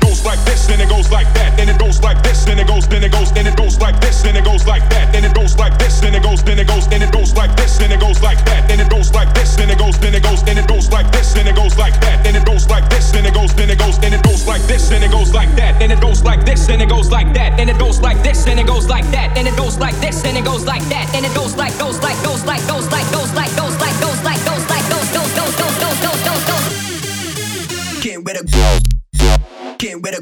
Goes like this, then it goes like that, then it goes like this, then it goes, then it goes, then it goes like this, then it goes like that, then it goes like this, then it goes, then it goes, then it goes like this, then it goes like that, then it goes like this, then it goes, then it goes, then it goes like this, then it goes like that, then it goes like this, then it goes, then it goes, then it goes like this, then it goes like that, then it goes like this, then it goes like that, then it goes like this, then it goes like that, then it goes like it goes like goes like goes like goes like with a